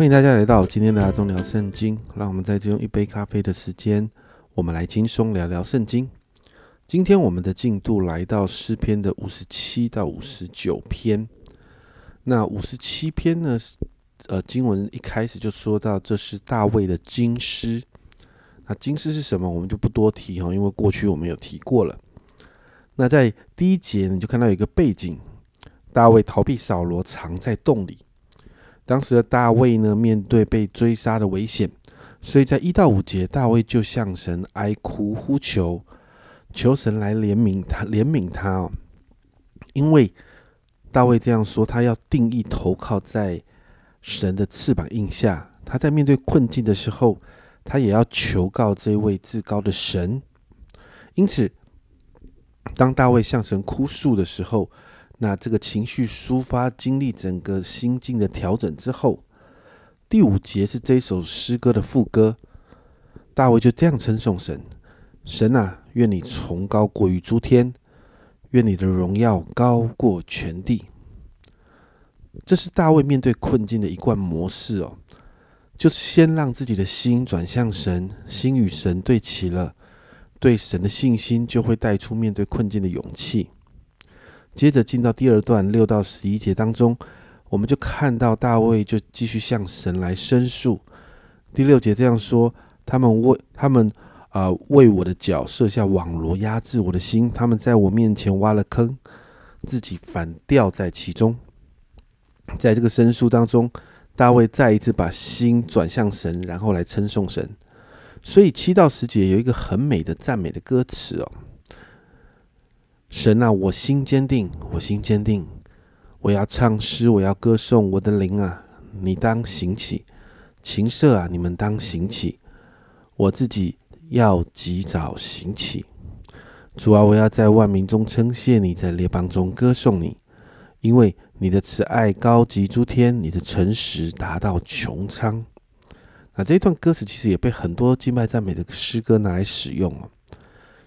欢迎大家来到今天的阿忠聊圣经。让我们在这用一杯咖啡的时间，我们来轻松聊聊圣经。今天我们的进度来到诗篇的五十七到五十九篇。那五十七篇呢？呃，经文一开始就说到这是大卫的经诗。那经诗是什么？我们就不多提哈，因为过去我们有提过了。那在第一节你就看到有一个背景，大卫逃避扫罗，藏在洞里。当时的大卫呢，面对被追杀的危险，所以在一到五节，大卫就向神哀哭呼求，求神来怜悯他，怜悯他哦。因为大卫这样说，他要定义投靠在神的翅膀印下。他在面对困境的时候，他也要求告这位至高的神。因此，当大卫向神哭诉的时候，那这个情绪抒发，经历整个心境的调整之后，第五节是这首诗歌的副歌。大卫就这样称颂神：神啊，愿你崇高过于诸天，愿你的荣耀高过全地。这是大卫面对困境的一贯模式哦，就是先让自己的心转向神，心与神对齐了，对神的信心就会带出面对困境的勇气。接着进到第二段六到十一节当中，我们就看到大卫就继续向神来申诉。第六节这样说：他们为他们啊为我的脚设下网罗，压制我的心；他们在我面前挖了坑，自己反掉在其中。在这个申诉当中，大卫再一次把心转向神，然后来称颂神。所以七到十节有一个很美的赞美的歌词哦。神啊，我心坚定，我心坚定，我要唱诗，我要歌颂我的灵啊！你当行起，琴瑟啊，你们当行起，我自己要及早行起。主啊，我要在万民中称谢你，在列邦中歌颂你，因为你的慈爱高及诸天，你的诚实达到穹苍。那这一段歌词其实也被很多敬拜赞美的诗歌拿来使用哦。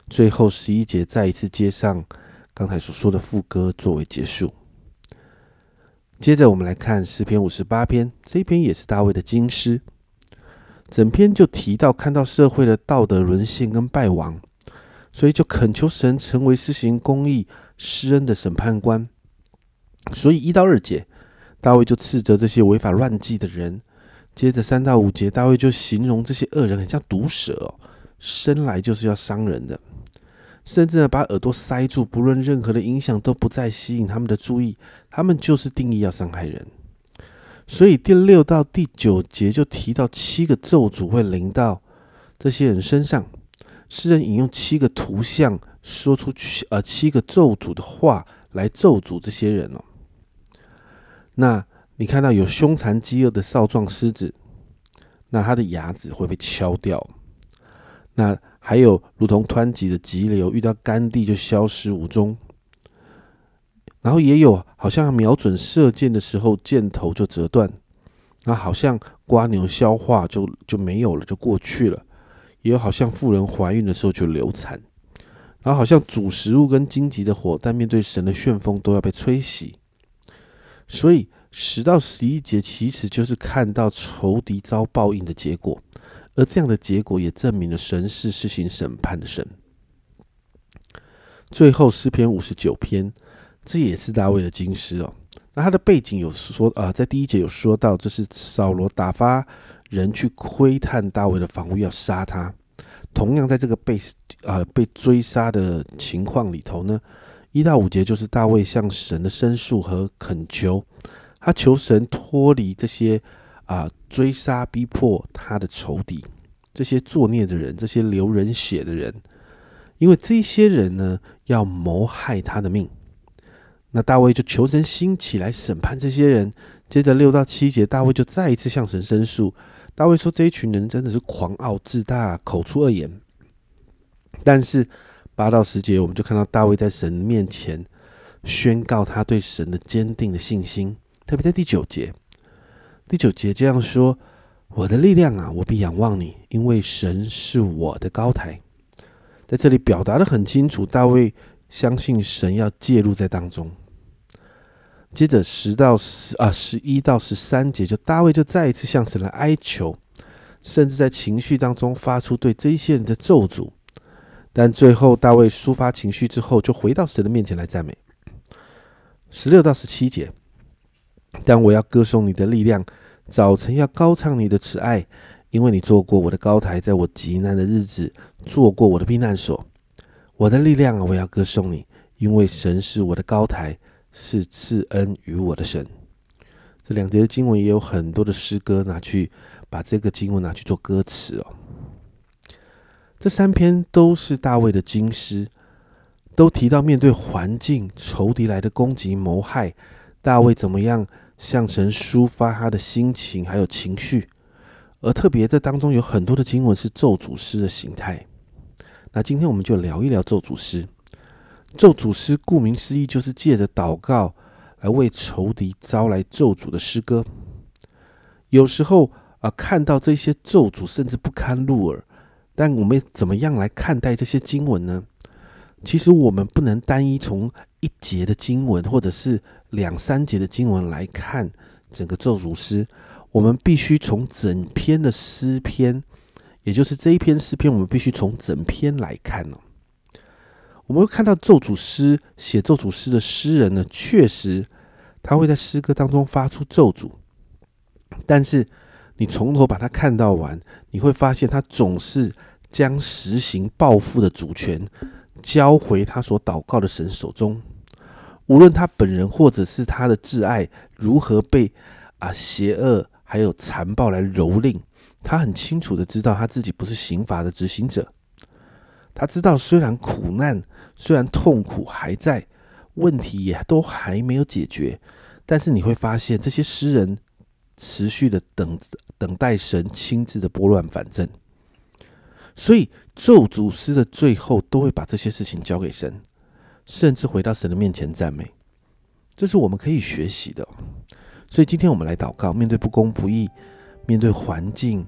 最后十一节再一次接上刚才所说的副歌作为结束。接着我们来看诗篇五十八篇，这一篇也是大卫的经诗。整篇就提到看到社会的道德沦陷跟败亡，所以就恳求神成为施行公义、施恩的审判官。所以一到二节，大卫就斥责这些违法乱纪的人。接着三到五节，大卫就形容这些恶人很像毒蛇哦，生来就是要伤人的。甚至呢，把耳朵塞住，不论任何的影响都不再吸引他们的注意，他们就是定义要伤害人。所以第六到第九节就提到七个咒诅会临到这些人身上。诗人引用七个图像，说出七呃七个咒诅的话来咒诅这些人哦。那你看到有凶残饥饿的少壮狮子，那他的牙齿会被敲掉。那还有如同湍急的急流，遇到干地就消失无踪。然后也有好像瞄准射箭的时候，箭头就折断。那好像瓜牛消化就就没有了，就过去了。也有好像妇人怀孕的时候就流产。然后好像煮食物跟荆棘的火，但面对神的旋风都要被吹熄。所以十到十一节其实就是看到仇敌遭报应的结果。而这样的结果也证明了神是施行审判的神。最后诗篇五十九篇，这也是大卫的经诗哦。那他的背景有说啊，在第一节有说到，这是扫罗打发人去窥探大卫的房屋，要杀他。同样在这个被啊被追杀的情况里头呢，一到五节就是大卫向神的申诉和恳求，他求神脱离这些。啊！追杀逼迫他的仇敌，这些作孽的人，这些流人血的人，因为这些人呢要谋害他的命。那大卫就求神兴起来审判这些人。接着六到七节，大卫就再一次向神申诉。大卫说：“这一群人真的是狂傲自大，口出恶言。”但是八到十节，我们就看到大卫在神面前宣告他对神的坚定的信心，特别在第九节。第九节这样说：“我的力量啊，我必仰望你，因为神是我的高台。”在这里表达的很清楚，大卫相信神要介入在当中。接着十到十啊十一到十三节，就大卫就再一次向神来哀求，甚至在情绪当中发出对这些人的咒诅。但最后大卫抒发情绪之后，就回到神的面前来赞美。十六到十七节，但我要歌颂你的力量，早晨要高唱你的慈爱，因为你做过我的高台，在我极难的日子做过我的避难所。我的力量啊，我要歌颂你，因为神是我的高台。是赐恩于我的神。这两节的经文也有很多的诗歌拿去把这个经文拿去做歌词哦。这三篇都是大卫的经诗，都提到面对环境、仇敌来的攻击、谋害，大卫怎么样向神抒发他的心情还有情绪。而特别这当中有很多的经文是咒诅诗的形态。那今天我们就聊一聊咒诅诗。咒诅诗顾名思义，就是借着祷告来为仇敌招来咒诅的诗歌。有时候啊，看到这些咒诅，甚至不堪入耳。但我们怎么样来看待这些经文呢？其实我们不能单一从一节的经文，或者是两三节的经文来看整个咒诅诗。我们必须从整篇的诗篇，也就是这一篇诗篇，我们必须从整篇来看呢。我们会看到咒诅诗写咒诅诗的诗人呢，确实他会在诗歌当中发出咒诅，但是你从头把它看到完，你会发现他总是将实行报复的主权交回他所祷告的神手中。无论他本人或者是他的挚爱如何被啊邪恶还有残暴来蹂躏，他很清楚的知道他自己不是刑罚的执行者。他知道，虽然苦难、虽然痛苦还在，问题也都还没有解决，但是你会发现，这些诗人持续的等等待神亲自的拨乱反正。所以咒诅诗的最后都会把这些事情交给神，甚至回到神的面前赞美，这是我们可以学习的。所以今天我们来祷告，面对不公不义，面对环境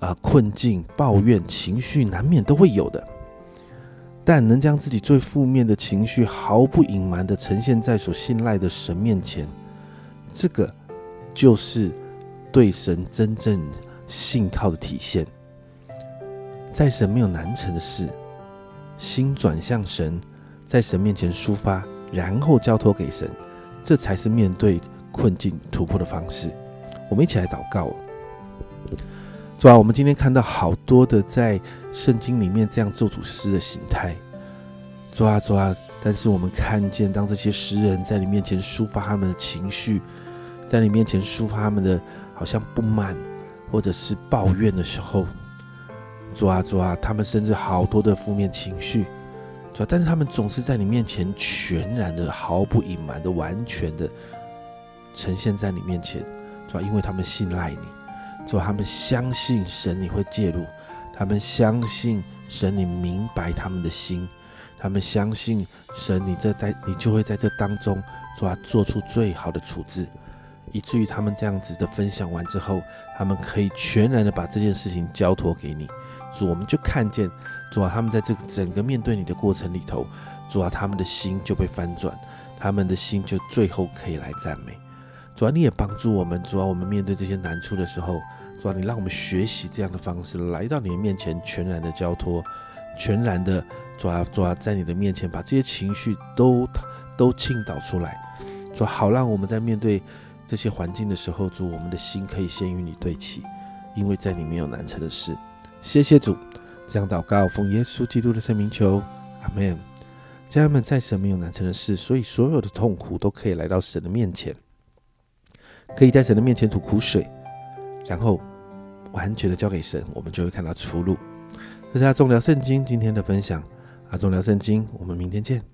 啊困境、抱怨、情绪，难免都会有的。但能将自己最负面的情绪毫不隐瞒的呈现在所信赖的神面前，这个就是对神真正信靠的体现。在神没有难成的事，心转向神，在神面前抒发，然后交托给神，这才是面对困境突破的方式。我们一起来祷告。主啊，我们今天看到好多的在圣经里面这样做主诗的形态，主啊主啊，但是我们看见当这些诗人在你面前抒发他们的情绪，在你面前抒发他们的好像不满或者是抱怨的时候，主啊主啊，他们甚至好多的负面情绪，主，但是他们总是在你面前全然的、毫不隐瞒的、完全的呈现在你面前，主，因为他们信赖你。说他们相信神，你会介入；他们相信神，你明白他们的心；他们相信神，你这在你就会在这当中说做出最好的处置，以至于他们这样子的分享完之后，他们可以全然的把这件事情交托给你。主，我们就看见主啊，他们在这个整个面对你的过程里头，主啊，他们的心就被翻转，他们的心就最后可以来赞美。主要你也帮助我们，主要我们面对这些难处的时候，主要你让我们学习这样的方式，来到你的面前，全然的交托，全然的主啊主啊在你的面前，把这些情绪都都倾倒出来，主好让我们在面对这些环境的时候，主我们的心可以先与你对齐，因为在你没有难成的事。谢谢主，这样祷告，奉耶稣基督的圣名求，阿门。家人们，在神没有难成的事，所以所有的痛苦都可以来到神的面前。可以在神的面前吐苦水，然后完全的交给神，我们就会看到出路。这是阿忠聊圣经今天的分享，阿忠聊圣经，我们明天见。